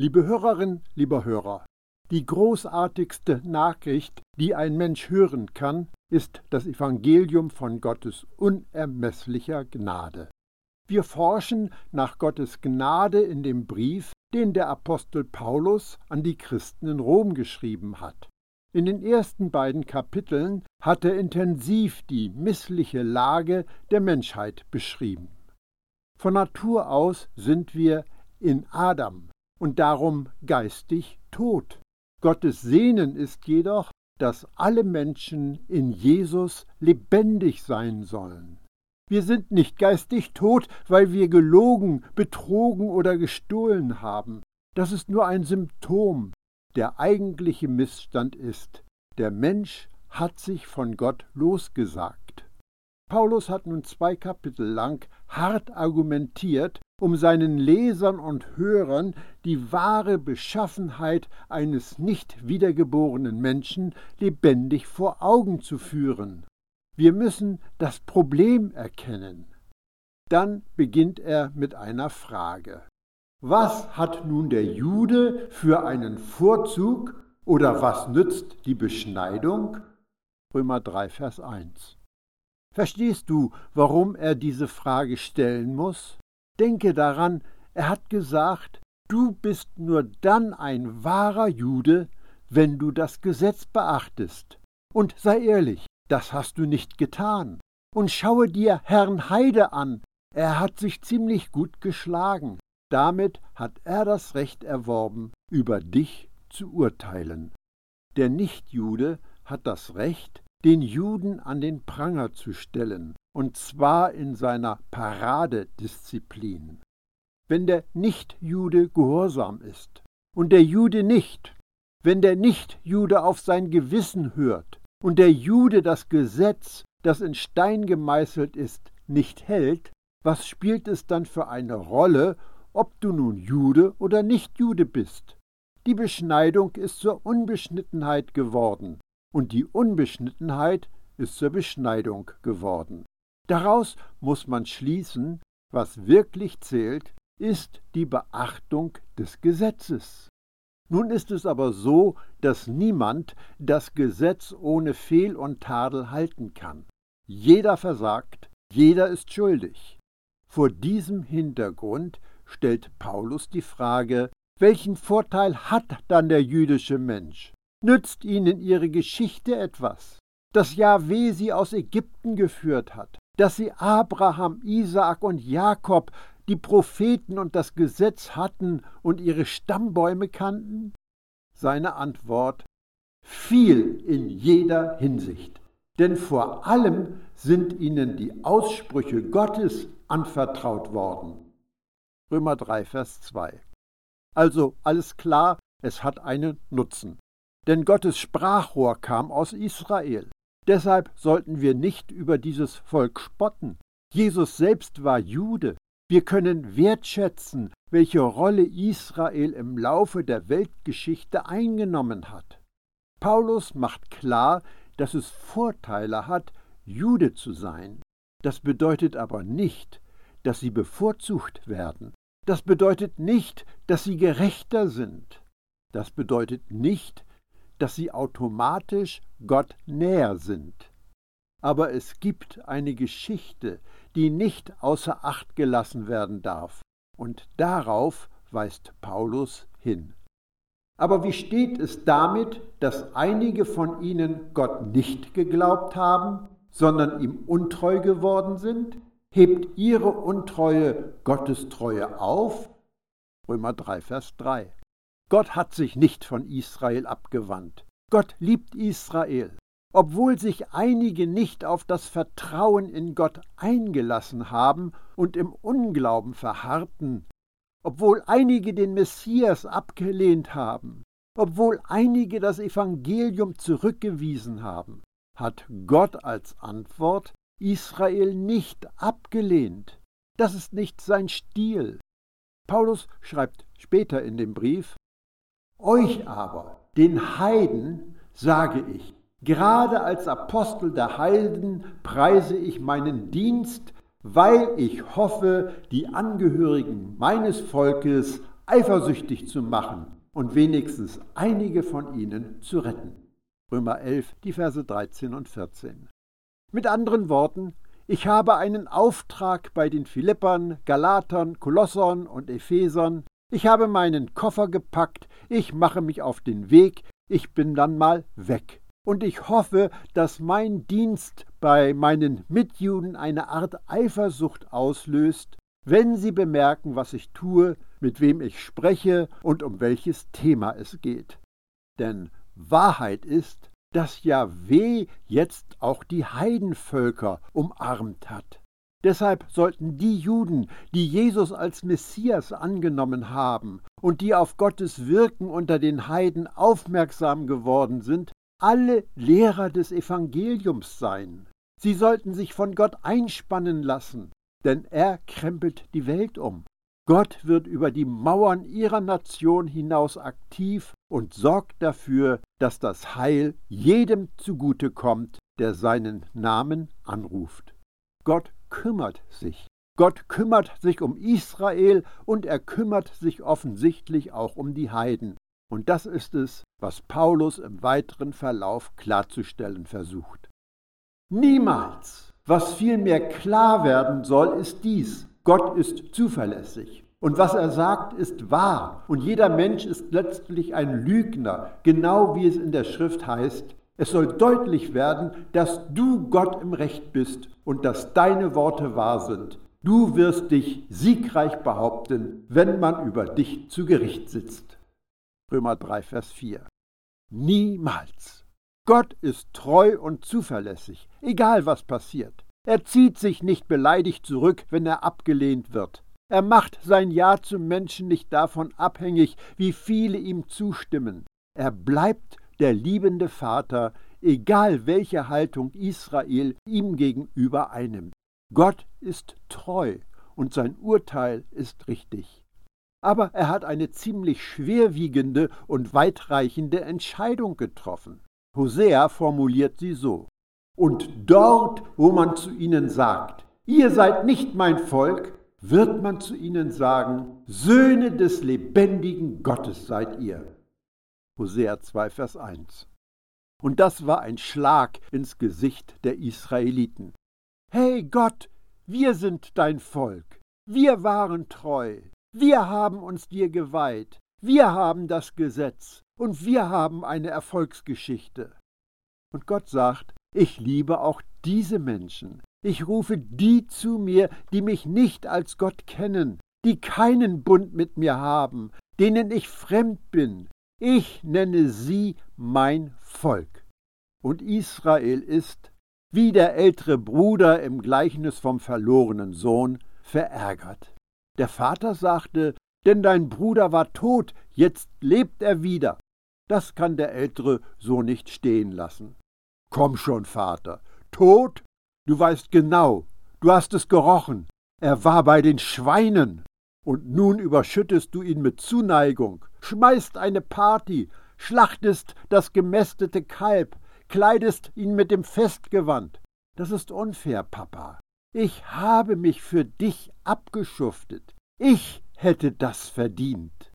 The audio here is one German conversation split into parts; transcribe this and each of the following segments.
Liebe Hörerin, lieber Hörer, die großartigste Nachricht, die ein Mensch hören kann, ist das Evangelium von Gottes unermesslicher Gnade. Wir forschen nach Gottes Gnade in dem Brief, den der Apostel Paulus an die Christen in Rom geschrieben hat. In den ersten beiden Kapiteln hat er intensiv die missliche Lage der Menschheit beschrieben. Von Natur aus sind wir in Adam, und darum geistig tot. Gottes Sehnen ist jedoch, dass alle Menschen in Jesus lebendig sein sollen. Wir sind nicht geistig tot, weil wir gelogen, betrogen oder gestohlen haben. Das ist nur ein Symptom. Der eigentliche Missstand ist, der Mensch hat sich von Gott losgesagt. Paulus hat nun zwei Kapitel lang hart argumentiert, um seinen Lesern und Hörern die wahre Beschaffenheit eines nicht wiedergeborenen Menschen lebendig vor Augen zu führen. Wir müssen das Problem erkennen. Dann beginnt er mit einer Frage. Was hat nun der Jude für einen Vorzug oder was nützt die Beschneidung? Römer 3, Vers 1. Verstehst du, warum er diese Frage stellen muss? Denke daran, er hat gesagt, du bist nur dann ein wahrer Jude, wenn du das Gesetz beachtest. Und sei ehrlich, das hast du nicht getan. Und schaue dir Herrn Heide an, er hat sich ziemlich gut geschlagen. Damit hat er das Recht erworben, über dich zu urteilen. Der Nichtjude hat das Recht, den Juden an den Pranger zu stellen, und zwar in seiner Paradedisziplin. Wenn der Nichtjude gehorsam ist und der Jude nicht, wenn der Nichtjude auf sein Gewissen hört und der Jude das Gesetz, das in Stein gemeißelt ist, nicht hält, was spielt es dann für eine Rolle, ob du nun Jude oder Nichtjude bist? Die Beschneidung ist zur Unbeschnittenheit geworden, und die Unbeschnittenheit ist zur Beschneidung geworden. Daraus muss man schließen, was wirklich zählt, ist die Beachtung des Gesetzes. Nun ist es aber so, dass niemand das Gesetz ohne Fehl und Tadel halten kann. Jeder versagt, jeder ist schuldig. Vor diesem Hintergrund stellt Paulus die Frage, welchen Vorteil hat dann der jüdische Mensch? Nützt ihnen ihre Geschichte etwas? Dass Jahweh sie aus Ägypten geführt hat, dass sie Abraham, Isaak und Jakob, die Propheten und das Gesetz hatten und ihre Stammbäume kannten? Seine Antwort viel in jeder Hinsicht. Denn vor allem sind ihnen die Aussprüche Gottes anvertraut worden. Römer 3, Vers 2. Also alles klar, es hat einen Nutzen denn Gottes Sprachrohr kam aus Israel. Deshalb sollten wir nicht über dieses Volk spotten. Jesus selbst war Jude. Wir können wertschätzen, welche Rolle Israel im Laufe der Weltgeschichte eingenommen hat. Paulus macht klar, dass es Vorteile hat, Jude zu sein. Das bedeutet aber nicht, dass sie bevorzugt werden. Das bedeutet nicht, dass sie gerechter sind. Das bedeutet nicht, dass sie automatisch Gott näher sind. Aber es gibt eine Geschichte, die nicht außer Acht gelassen werden darf, und darauf weist Paulus hin. Aber wie steht es damit, dass einige von ihnen Gott nicht geglaubt haben, sondern ihm untreu geworden sind? Hebt ihre Untreue Gottes Treue auf? Römer 3, Vers 3. Gott hat sich nicht von Israel abgewandt. Gott liebt Israel. Obwohl sich einige nicht auf das Vertrauen in Gott eingelassen haben und im Unglauben verharrten, obwohl einige den Messias abgelehnt haben, obwohl einige das Evangelium zurückgewiesen haben, hat Gott als Antwort Israel nicht abgelehnt. Das ist nicht sein Stil. Paulus schreibt später in dem Brief, euch aber, den Heiden, sage ich, gerade als Apostel der Heiden preise ich meinen Dienst, weil ich hoffe, die Angehörigen meines Volkes eifersüchtig zu machen und wenigstens einige von ihnen zu retten. Römer 11, die Verse 13 und 14. Mit anderen Worten, ich habe einen Auftrag bei den Philippern, Galatern, Kolossern und Ephesern. Ich habe meinen Koffer gepackt, ich mache mich auf den Weg, ich bin dann mal weg. Und ich hoffe, dass mein Dienst bei meinen Mitjuden eine Art Eifersucht auslöst, wenn sie bemerken, was ich tue, mit wem ich spreche und um welches Thema es geht. Denn Wahrheit ist, dass Jahweh jetzt auch die Heidenvölker umarmt hat. Deshalb sollten die Juden, die Jesus als Messias angenommen haben und die auf Gottes Wirken unter den Heiden aufmerksam geworden sind, alle Lehrer des Evangeliums sein. Sie sollten sich von Gott einspannen lassen, denn er krempelt die Welt um. Gott wird über die Mauern ihrer Nation hinaus aktiv und sorgt dafür, dass das Heil jedem zugute kommt, der seinen Namen anruft. Gott kümmert sich. Gott kümmert sich um Israel und er kümmert sich offensichtlich auch um die Heiden. Und das ist es, was Paulus im weiteren Verlauf klarzustellen versucht. Niemals. Was vielmehr klar werden soll, ist dies. Gott ist zuverlässig. Und was er sagt, ist wahr. Und jeder Mensch ist letztlich ein Lügner, genau wie es in der Schrift heißt. Es soll deutlich werden, dass du Gott im Recht bist und dass deine Worte wahr sind. Du wirst dich siegreich behaupten, wenn man über dich zu Gericht sitzt. Römer 3, Vers 4. Niemals. Gott ist treu und zuverlässig, egal was passiert. Er zieht sich nicht beleidigt zurück, wenn er abgelehnt wird. Er macht sein Ja zum Menschen nicht davon abhängig, wie viele ihm zustimmen. Er bleibt der liebende Vater, egal welche Haltung Israel ihm gegenüber einnimmt. Gott ist treu und sein Urteil ist richtig. Aber er hat eine ziemlich schwerwiegende und weitreichende Entscheidung getroffen. Hosea formuliert sie so. Und dort, wo man zu ihnen sagt, ihr seid nicht mein Volk, wird man zu ihnen sagen, Söhne des lebendigen Gottes seid ihr. Hosea 2, Vers 1. Und das war ein Schlag ins Gesicht der Israeliten. Hey Gott, wir sind dein Volk, wir waren treu, wir haben uns dir geweiht, wir haben das Gesetz und wir haben eine Erfolgsgeschichte. Und Gott sagt, ich liebe auch diese Menschen, ich rufe die zu mir, die mich nicht als Gott kennen, die keinen Bund mit mir haben, denen ich fremd bin. Ich nenne sie mein Volk. Und Israel ist, wie der ältere Bruder im Gleichnis vom verlorenen Sohn, verärgert. Der Vater sagte, denn dein Bruder war tot, jetzt lebt er wieder. Das kann der Ältere so nicht stehen lassen. Komm schon, Vater, tot? Du weißt genau, du hast es gerochen. Er war bei den Schweinen. Und nun überschüttest du ihn mit Zuneigung, schmeißt eine Party, schlachtest das gemästete Kalb, kleidest ihn mit dem Festgewand. Das ist unfair, Papa. Ich habe mich für dich abgeschuftet. Ich hätte das verdient.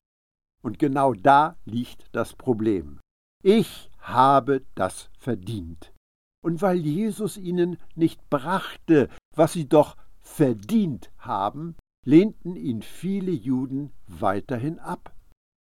Und genau da liegt das Problem. Ich habe das verdient und weil Jesus ihnen nicht brachte, was sie doch verdient haben, lehnten ihn viele Juden weiterhin ab.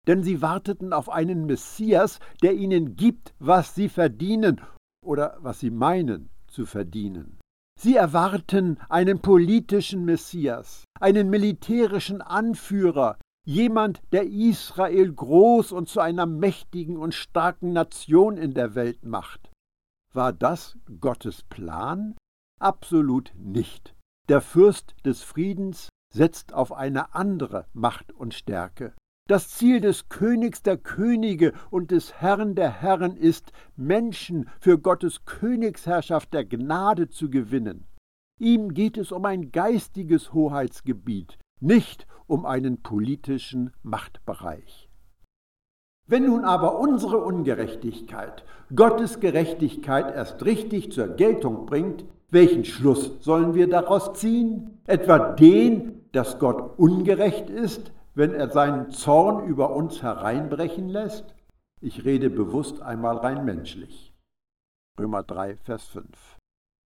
Denn sie warteten auf einen Messias, der ihnen gibt, was sie verdienen oder was sie meinen zu verdienen. Sie erwarten einen politischen Messias, einen militärischen Anführer, jemand, der Israel groß und zu einer mächtigen und starken Nation in der Welt macht. War das Gottes Plan? Absolut nicht. Der Fürst des Friedens setzt auf eine andere Macht und Stärke. Das Ziel des Königs der Könige und des Herrn der Herren ist, Menschen für Gottes Königsherrschaft der Gnade zu gewinnen. Ihm geht es um ein geistiges Hoheitsgebiet, nicht um einen politischen Machtbereich. Wenn nun aber unsere Ungerechtigkeit Gottes Gerechtigkeit erst richtig zur Geltung bringt, welchen Schluss sollen wir daraus ziehen? Etwa den, dass Gott ungerecht ist, wenn er seinen Zorn über uns hereinbrechen lässt? Ich rede bewusst einmal rein menschlich. Römer 3, Vers 5.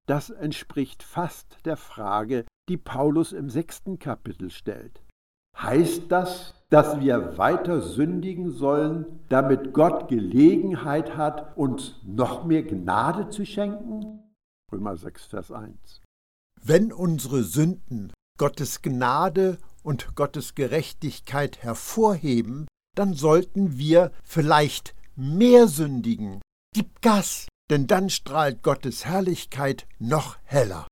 Das entspricht fast der Frage, die Paulus im sechsten Kapitel stellt. Heißt das, dass wir weiter sündigen sollen, damit Gott Gelegenheit hat, uns noch mehr Gnade zu schenken? Römer 6, Vers 1. Wenn unsere Sünden Gottes Gnade und Gottes Gerechtigkeit hervorheben, dann sollten wir vielleicht mehr sündigen. Gib Gas, denn dann strahlt Gottes Herrlichkeit noch heller.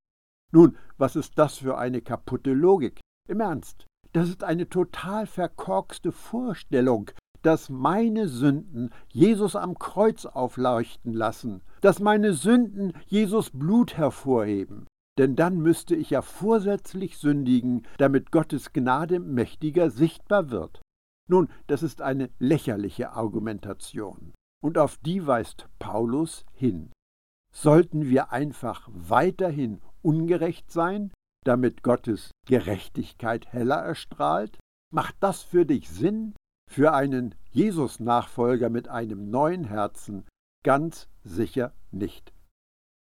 Nun, was ist das für eine kaputte Logik? Im Ernst, das ist eine total verkorkste Vorstellung, dass meine Sünden Jesus am Kreuz aufleuchten lassen, dass meine Sünden Jesus Blut hervorheben. Denn dann müsste ich ja vorsätzlich sündigen, damit Gottes Gnade mächtiger sichtbar wird. Nun, das ist eine lächerliche Argumentation. Und auf die weist Paulus hin. Sollten wir einfach weiterhin ungerecht sein, damit Gottes Gerechtigkeit heller erstrahlt? Macht das für dich Sinn? Für einen Jesus-Nachfolger mit einem neuen Herzen ganz sicher nicht.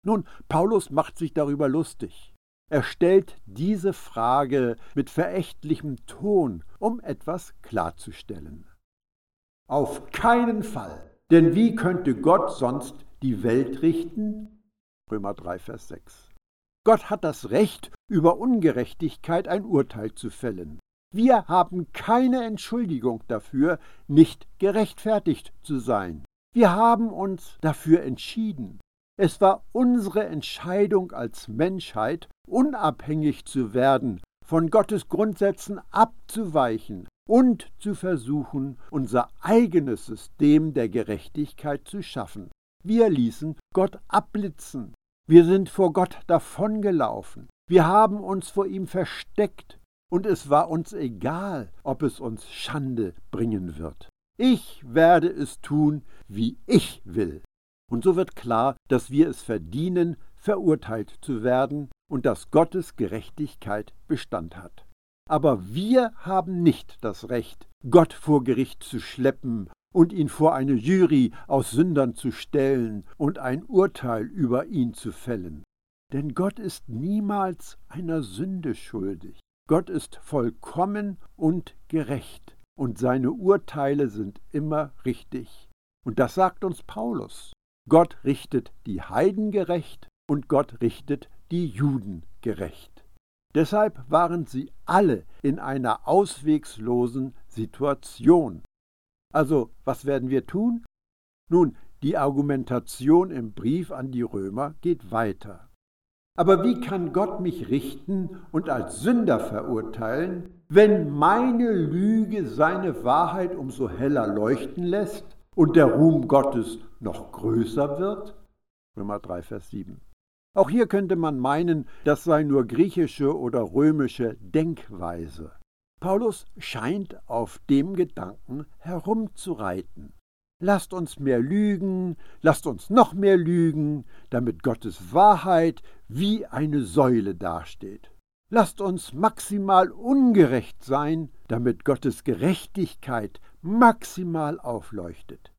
Nun, Paulus macht sich darüber lustig. Er stellt diese Frage mit verächtlichem Ton, um etwas klarzustellen. Auf keinen Fall, denn wie könnte Gott sonst die Welt richten? Römer 3, Vers 6. Gott hat das Recht, über Ungerechtigkeit ein Urteil zu fällen. Wir haben keine Entschuldigung dafür, nicht gerechtfertigt zu sein. Wir haben uns dafür entschieden. Es war unsere Entscheidung als Menschheit, unabhängig zu werden, von Gottes Grundsätzen abzuweichen und zu versuchen, unser eigenes System der Gerechtigkeit zu schaffen. Wir ließen Gott abblitzen. Wir sind vor Gott davongelaufen. Wir haben uns vor ihm versteckt. Und es war uns egal, ob es uns Schande bringen wird. Ich werde es tun, wie ich will. Und so wird klar, dass wir es verdienen, verurteilt zu werden und dass Gottes Gerechtigkeit Bestand hat. Aber wir haben nicht das Recht, Gott vor Gericht zu schleppen und ihn vor eine Jury aus Sündern zu stellen und ein Urteil über ihn zu fällen. Denn Gott ist niemals einer Sünde schuldig. Gott ist vollkommen und gerecht, und seine Urteile sind immer richtig. Und das sagt uns Paulus. Gott richtet die Heiden gerecht und Gott richtet die Juden gerecht. Deshalb waren sie alle in einer auswegslosen Situation. Also, was werden wir tun? Nun, die Argumentation im Brief an die Römer geht weiter. Aber wie kann Gott mich richten und als Sünder verurteilen, wenn meine Lüge seine Wahrheit umso heller leuchten lässt und der Ruhm Gottes noch größer wird? Römer 3, Vers 7. Auch hier könnte man meinen, das sei nur griechische oder römische Denkweise. Paulus scheint auf dem Gedanken herumzureiten. Lasst uns mehr lügen, lasst uns noch mehr lügen, damit Gottes Wahrheit wie eine Säule dasteht. Lasst uns maximal ungerecht sein, damit Gottes Gerechtigkeit maximal aufleuchtet.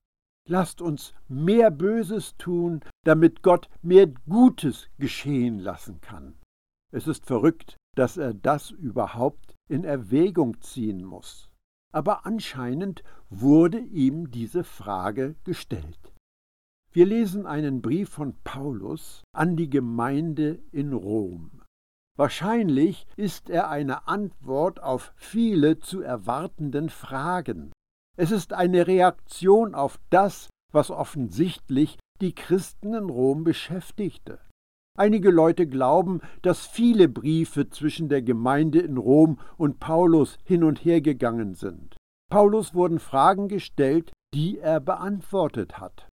Lasst uns mehr Böses tun, damit Gott mehr Gutes geschehen lassen kann. Es ist verrückt, dass er das überhaupt in Erwägung ziehen muss. Aber anscheinend wurde ihm diese Frage gestellt. Wir lesen einen Brief von Paulus an die Gemeinde in Rom. Wahrscheinlich ist er eine Antwort auf viele zu erwartenden Fragen. Es ist eine Reaktion auf das, was offensichtlich die Christen in Rom beschäftigte. Einige Leute glauben, dass viele Briefe zwischen der Gemeinde in Rom und Paulus hin und her gegangen sind. Paulus wurden Fragen gestellt, die er beantwortet hat.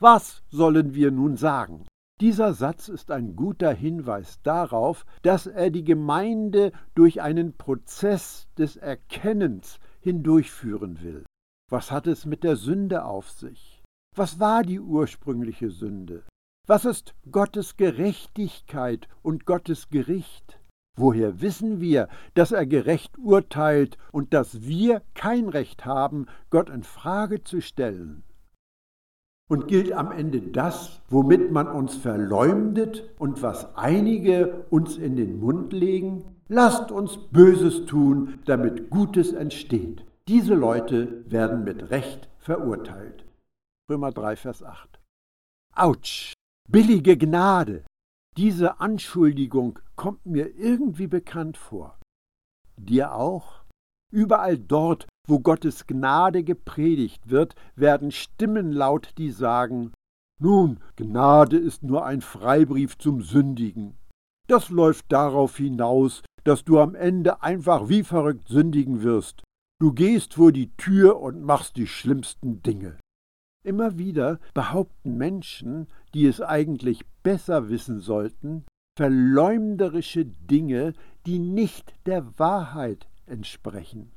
Was sollen wir nun sagen? Dieser Satz ist ein guter Hinweis darauf, dass er die Gemeinde durch einen Prozess des Erkennens hindurchführen will. Was hat es mit der Sünde auf sich? Was war die ursprüngliche Sünde? Was ist Gottes Gerechtigkeit und Gottes Gericht? Woher wissen wir, dass er gerecht urteilt und dass wir kein Recht haben, Gott in Frage zu stellen? Und gilt am Ende das, womit man uns verleumdet und was einige uns in den Mund legen? Lasst uns Böses tun, damit Gutes entsteht. Diese Leute werden mit Recht verurteilt. Römer 3, Vers 8. Autsch! Billige Gnade! Diese Anschuldigung kommt mir irgendwie bekannt vor. Dir auch? Überall dort, wo Gottes Gnade gepredigt wird, werden Stimmen laut, die sagen, nun, Gnade ist nur ein Freibrief zum Sündigen. Das läuft darauf hinaus, dass du am Ende einfach wie verrückt sündigen wirst. Du gehst vor die Tür und machst die schlimmsten Dinge. Immer wieder behaupten Menschen, die es eigentlich besser wissen sollten, verleumderische Dinge, die nicht der Wahrheit entsprechen.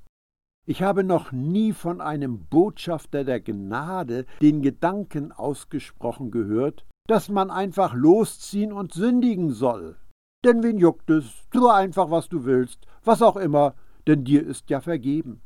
Ich habe noch nie von einem Botschafter der Gnade den Gedanken ausgesprochen gehört, dass man einfach losziehen und sündigen soll. Denn wen juckt es? Tu einfach, was du willst, was auch immer, denn dir ist ja vergeben.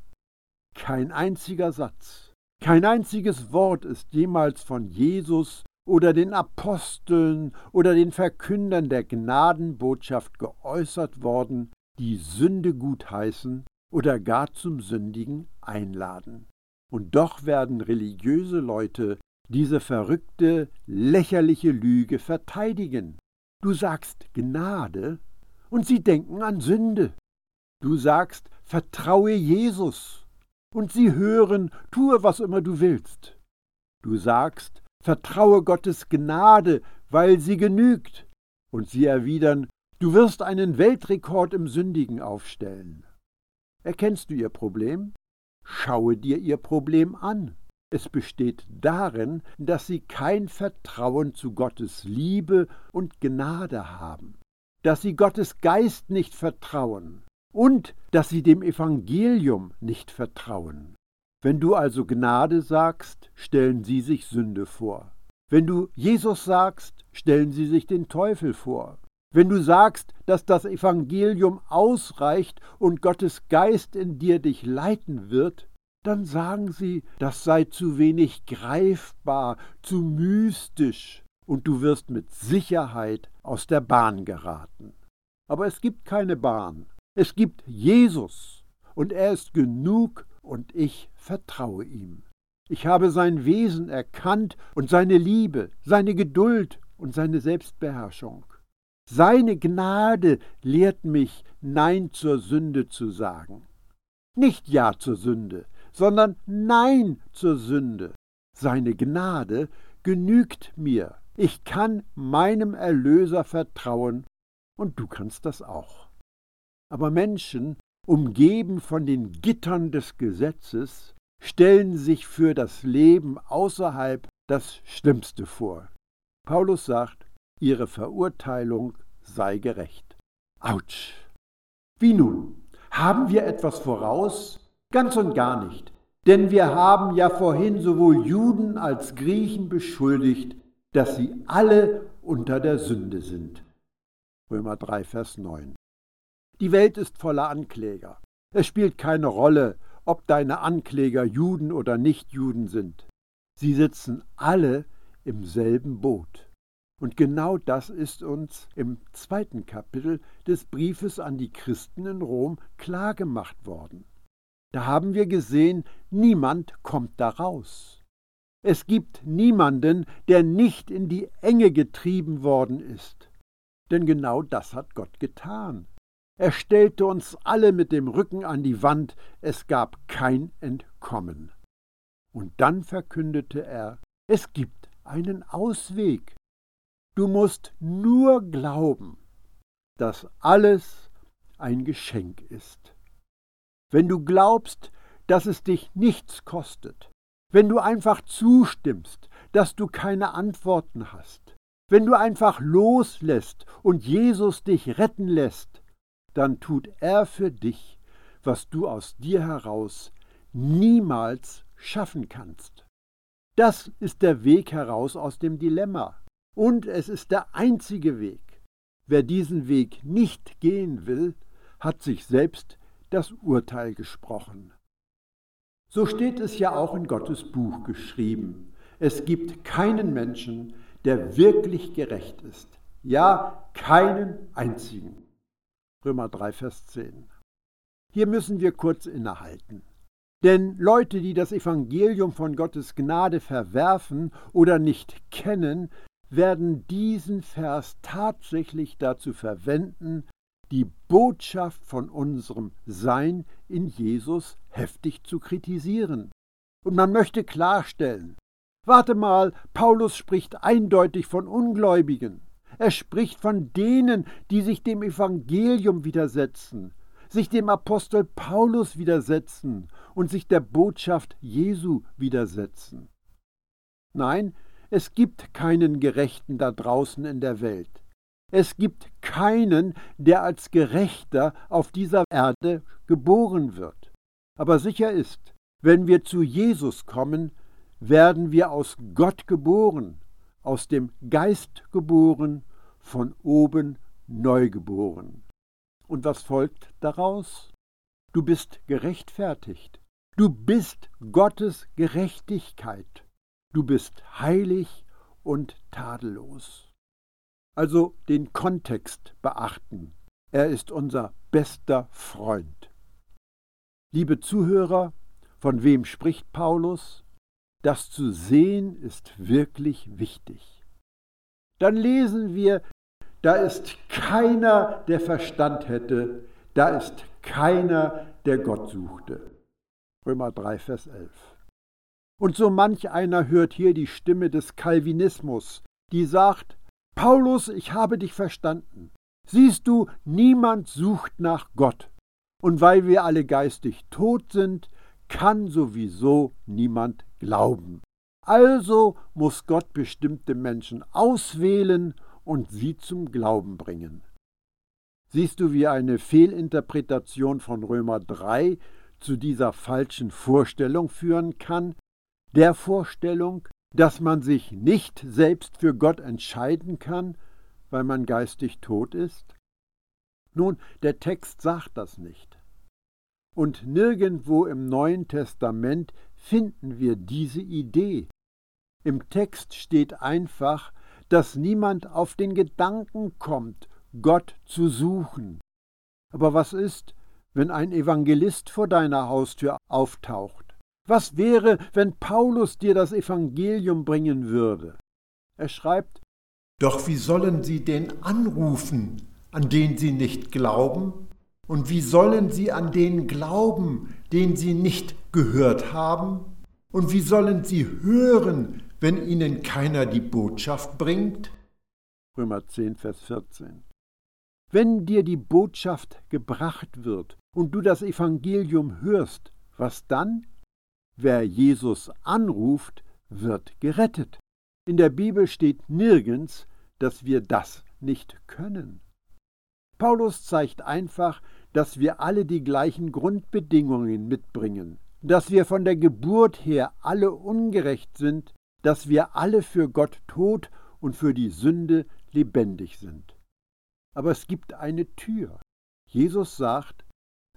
Kein einziger Satz kein einziges Wort ist jemals von Jesus oder den Aposteln oder den Verkündern der Gnadenbotschaft geäußert worden, die Sünde gutheißen oder gar zum Sündigen einladen. Und doch werden religiöse Leute diese verrückte, lächerliche Lüge verteidigen. Du sagst Gnade und sie denken an Sünde. Du sagst, vertraue Jesus und sie hören, tue, was immer du willst. Du sagst, vertraue Gottes Gnade, weil sie genügt, und sie erwidern, du wirst einen Weltrekord im Sündigen aufstellen. Erkennst du ihr Problem? Schaue dir ihr Problem an. Es besteht darin, dass sie kein Vertrauen zu Gottes Liebe und Gnade haben, dass sie Gottes Geist nicht vertrauen, und dass sie dem Evangelium nicht vertrauen. Wenn du also Gnade sagst, stellen sie sich Sünde vor. Wenn du Jesus sagst, stellen sie sich den Teufel vor. Wenn du sagst, dass das Evangelium ausreicht und Gottes Geist in dir dich leiten wird, dann sagen sie, das sei zu wenig greifbar, zu mystisch, und du wirst mit Sicherheit aus der Bahn geraten. Aber es gibt keine Bahn, es gibt Jesus und er ist genug und ich vertraue ihm. Ich habe sein Wesen erkannt und seine Liebe, seine Geduld und seine Selbstbeherrschung. Seine Gnade lehrt mich, Nein zur Sünde zu sagen. Nicht Ja zur Sünde, sondern Nein zur Sünde. Seine Gnade genügt mir. Ich kann meinem Erlöser vertrauen und du kannst das auch. Aber Menschen, umgeben von den Gittern des Gesetzes, stellen sich für das Leben außerhalb das Schlimmste vor. Paulus sagt, ihre Verurteilung sei gerecht. Autsch! Wie nun? Haben wir etwas voraus? Ganz und gar nicht. Denn wir haben ja vorhin sowohl Juden als Griechen beschuldigt, dass sie alle unter der Sünde sind. Römer 3, Vers 9. Die Welt ist voller Ankläger. Es spielt keine Rolle, ob deine Ankläger Juden oder Nichtjuden sind. Sie sitzen alle im selben Boot. Und genau das ist uns im zweiten Kapitel des Briefes an die Christen in Rom klargemacht worden. Da haben wir gesehen, niemand kommt da raus. Es gibt niemanden, der nicht in die Enge getrieben worden ist. Denn genau das hat Gott getan. Er stellte uns alle mit dem Rücken an die Wand, es gab kein Entkommen. Und dann verkündete er, es gibt einen Ausweg. Du musst nur glauben, dass alles ein Geschenk ist. Wenn du glaubst, dass es dich nichts kostet, wenn du einfach zustimmst, dass du keine Antworten hast, wenn du einfach loslässt und Jesus dich retten lässt, dann tut er für dich, was du aus dir heraus niemals schaffen kannst. Das ist der Weg heraus aus dem Dilemma. Und es ist der einzige Weg. Wer diesen Weg nicht gehen will, hat sich selbst das Urteil gesprochen. So steht es ja auch in Gottes Buch geschrieben. Es gibt keinen Menschen, der wirklich gerecht ist. Ja, keinen einzigen. Römer 3, Vers 10. Hier müssen wir kurz innehalten. Denn Leute, die das Evangelium von Gottes Gnade verwerfen oder nicht kennen, werden diesen Vers tatsächlich dazu verwenden, die Botschaft von unserem Sein in Jesus heftig zu kritisieren. Und man möchte klarstellen, warte mal, Paulus spricht eindeutig von Ungläubigen. Er spricht von denen, die sich dem Evangelium widersetzen, sich dem Apostel Paulus widersetzen und sich der Botschaft Jesu widersetzen. Nein, es gibt keinen Gerechten da draußen in der Welt. Es gibt keinen, der als Gerechter auf dieser Erde geboren wird. Aber sicher ist, wenn wir zu Jesus kommen, werden wir aus Gott geboren, aus dem Geist geboren, von oben neu geboren. Und was folgt daraus? Du bist gerechtfertigt. Du bist Gottes Gerechtigkeit. Du bist heilig und tadellos. Also den Kontext beachten. Er ist unser bester Freund. Liebe Zuhörer, von wem spricht Paulus? Das zu sehen ist wirklich wichtig. Dann lesen wir da ist keiner, der Verstand hätte, da ist keiner, der Gott suchte. Römer 3, Vers 11. Und so manch einer hört hier die Stimme des Calvinismus, die sagt, Paulus, ich habe dich verstanden. Siehst du, niemand sucht nach Gott. Und weil wir alle geistig tot sind, kann sowieso niemand glauben. Also muss Gott bestimmte Menschen auswählen und sie zum Glauben bringen. Siehst du, wie eine Fehlinterpretation von Römer 3 zu dieser falschen Vorstellung führen kann? Der Vorstellung, dass man sich nicht selbst für Gott entscheiden kann, weil man geistig tot ist? Nun, der Text sagt das nicht. Und nirgendwo im Neuen Testament finden wir diese Idee. Im Text steht einfach, dass niemand auf den Gedanken kommt, Gott zu suchen. Aber was ist, wenn ein Evangelist vor deiner Haustür auftaucht? Was wäre, wenn Paulus dir das Evangelium bringen würde? Er schreibt, Doch wie sollen sie den anrufen, an den sie nicht glauben? Und wie sollen sie an den glauben, den sie nicht gehört haben? Und wie sollen sie hören, wenn ihnen keiner die Botschaft bringt? Römer 10, Vers 14. Wenn dir die Botschaft gebracht wird und du das Evangelium hörst, was dann? Wer Jesus anruft, wird gerettet. In der Bibel steht nirgends, dass wir das nicht können. Paulus zeigt einfach, dass wir alle die gleichen Grundbedingungen mitbringen, dass wir von der Geburt her alle ungerecht sind dass wir alle für Gott tot und für die Sünde lebendig sind. Aber es gibt eine Tür. Jesus sagt,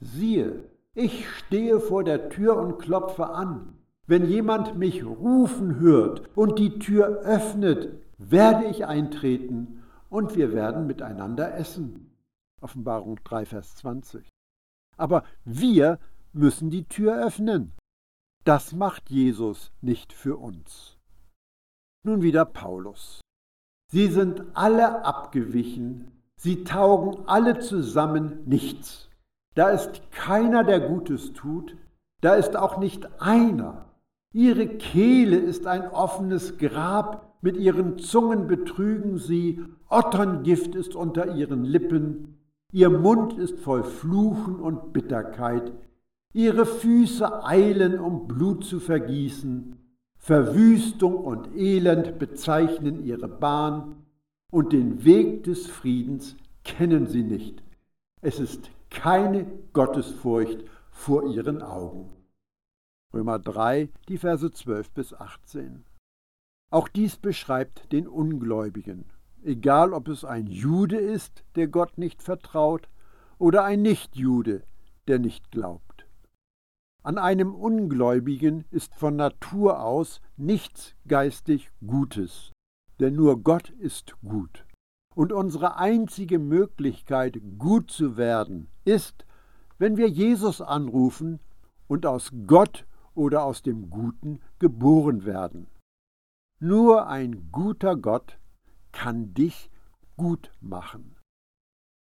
siehe, ich stehe vor der Tür und klopfe an. Wenn jemand mich rufen hört und die Tür öffnet, werde ich eintreten und wir werden miteinander essen. Offenbarung 3, Vers 20. Aber wir müssen die Tür öffnen. Das macht Jesus nicht für uns. Nun wieder Paulus. Sie sind alle abgewichen, sie taugen alle zusammen nichts. Da ist keiner, der Gutes tut, da ist auch nicht einer. Ihre Kehle ist ein offenes Grab, mit ihren Zungen betrügen sie, Otterngift ist unter ihren Lippen, ihr Mund ist voll Fluchen und Bitterkeit, ihre Füße eilen, um Blut zu vergießen, Verwüstung und Elend bezeichnen ihre Bahn und den Weg des Friedens kennen sie nicht. Es ist keine Gottesfurcht vor ihren Augen. Römer 3, die Verse 12 bis 18. Auch dies beschreibt den Ungläubigen. egal ob es ein Jude ist, der Gott nicht vertraut, oder ein Nichtjude, der nicht glaubt. An einem Ungläubigen ist von Natur aus nichts geistig Gutes, denn nur Gott ist gut. Und unsere einzige Möglichkeit, gut zu werden, ist, wenn wir Jesus anrufen und aus Gott oder aus dem Guten geboren werden. Nur ein guter Gott kann dich gut machen.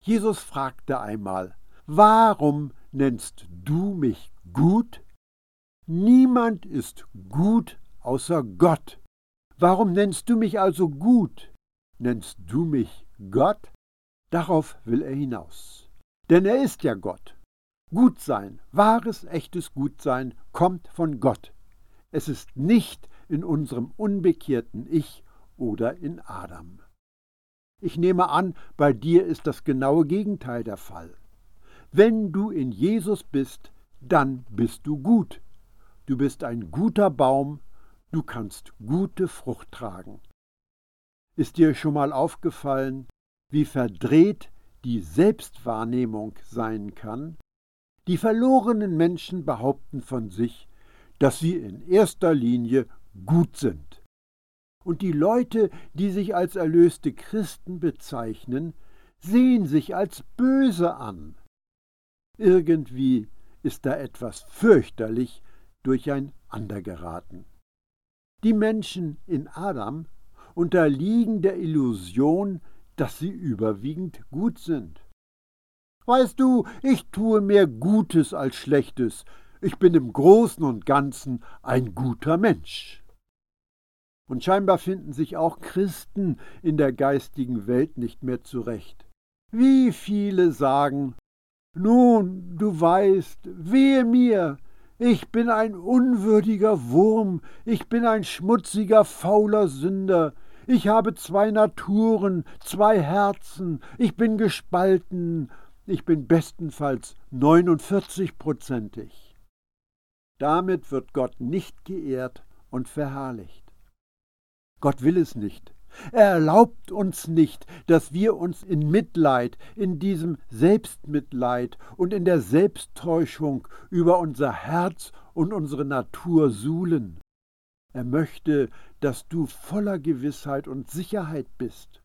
Jesus fragte einmal, warum nennst du mich gut? Niemand ist gut außer Gott. Warum nennst du mich also gut? Nennst du mich Gott? Darauf will er hinaus. Denn er ist ja Gott. Gutsein, wahres, echtes Gutsein kommt von Gott. Es ist nicht in unserem unbekehrten Ich oder in Adam. Ich nehme an, bei dir ist das genaue Gegenteil der Fall. Wenn du in Jesus bist, dann bist du gut. Du bist ein guter Baum, du kannst gute Frucht tragen. Ist dir schon mal aufgefallen, wie verdreht die Selbstwahrnehmung sein kann? Die verlorenen Menschen behaupten von sich, dass sie in erster Linie gut sind. Und die Leute, die sich als erlöste Christen bezeichnen, sehen sich als böse an. Irgendwie ist da etwas fürchterlich durcheinandergeraten. Die Menschen in Adam unterliegen der Illusion, dass sie überwiegend gut sind. Weißt du, ich tue mehr Gutes als Schlechtes. Ich bin im Großen und Ganzen ein guter Mensch. Und scheinbar finden sich auch Christen in der geistigen Welt nicht mehr zurecht. Wie viele sagen, nun, du weißt, wehe mir, ich bin ein unwürdiger Wurm, ich bin ein schmutziger, fauler Sünder, ich habe zwei Naturen, zwei Herzen, ich bin gespalten, ich bin bestenfalls 49-prozentig. Damit wird Gott nicht geehrt und verherrlicht. Gott will es nicht. Er erlaubt uns nicht, dass wir uns in Mitleid, in diesem Selbstmitleid und in der Selbsttäuschung über unser Herz und unsere Natur suhlen. Er möchte, dass du voller Gewissheit und Sicherheit bist.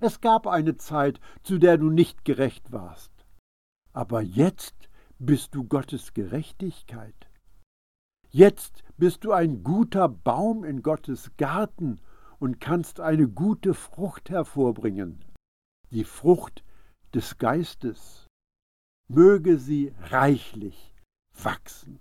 Es gab eine Zeit, zu der du nicht gerecht warst. Aber jetzt bist du Gottes Gerechtigkeit. Jetzt bist du ein guter Baum in Gottes Garten und kannst eine gute Frucht hervorbringen, die Frucht des Geistes. Möge sie reichlich wachsen.